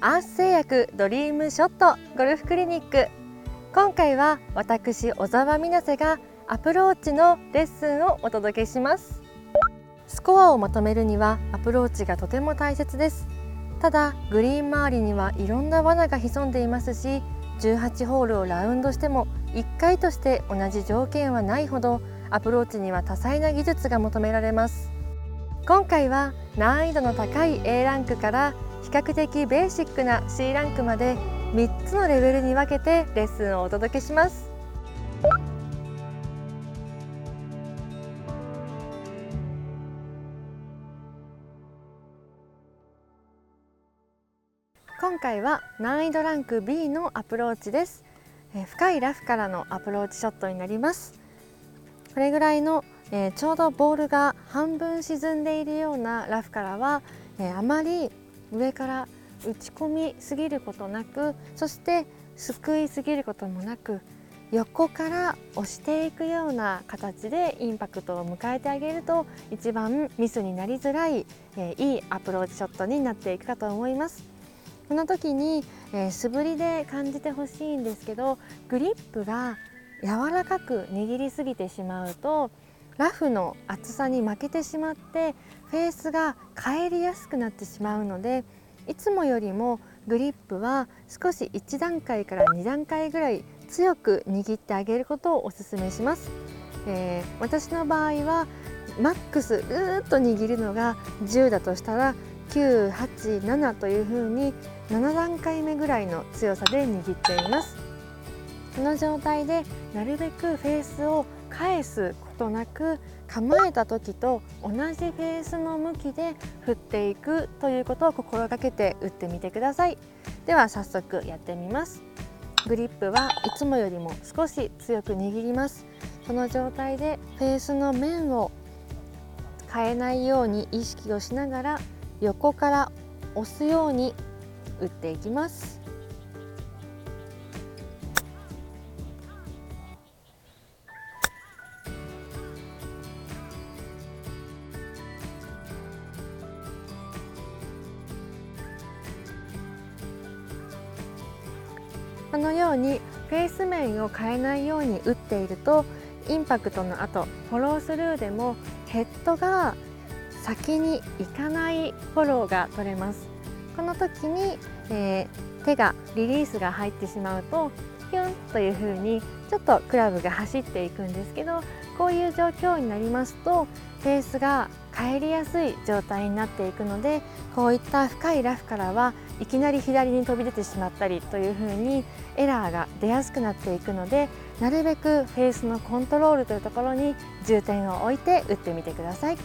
アース製薬ドリームショットゴルフクリニック。今回は私小澤美奈瀬がアプローチのレッスンをお届けします。スコアをまとめるにはアプローチがとても大切です。ただグリーン周りにはいろんな罠が潜んでいますし18ホールをラウンドしても1回として同じ条件はないほどアプローチには多彩な技術が求められます。今回は難易度の高い A ランクから比較的ベーシックな C ランクまで3つのレベルに分けてレッスンをお届けします。今回は難易度ランク B のアプローチです。深いラフからのアプローチショットになります。これぐらいの、えー、ちょうどボールが半分沈んでいるようなラフからは、えー、あまり上から打ち込みすぎることなくそしてすくいすぎることもなく横から押していくような形でインパクトを迎えてあげると一番ミスになりづらい、えー、いいアプローチショットになっていくかと思います。この時に、えー、素振りで感じてほしいんですけどグリップが柔らかく握りすぎてしまうとラフの厚さに負けてしまってフェースが返りやすくなってしまうのでいつもよりもグリップは少し1段階から2段階ぐらい強く握ってあげることをおすすめします、えー、私の場合はマックスうーっと握るのが10だとしたら987というふうに7段階目ぐらいの強さで握っています。この状態でなるべくフェースを返すとなく構えた時と同じフェースの向きで振っていくということを心がけて打ってみてください。では早速やってみます。グリップはいつもよりも少し強く握ります。この状態でフェースの面を変えないように意識をしながら横から押すように打っていきます。このようにフェース面を変えないように打っているとインパクトの後フォロースルーでもヘッドが先に行かないフォローが取れます。この時に、えー、手がリリースが入ってしまうとヒュンという風にちょっとクラブが走っていくんですけどこういう状況になりますとフェースが入りやすい状態になっていくのでこういった深いラフからはいきなり左に飛び出てしまったりというふうにエラーが出やすくなっていくのでなるべくフェースのコントロールというところに重点を置いて打ってみてください。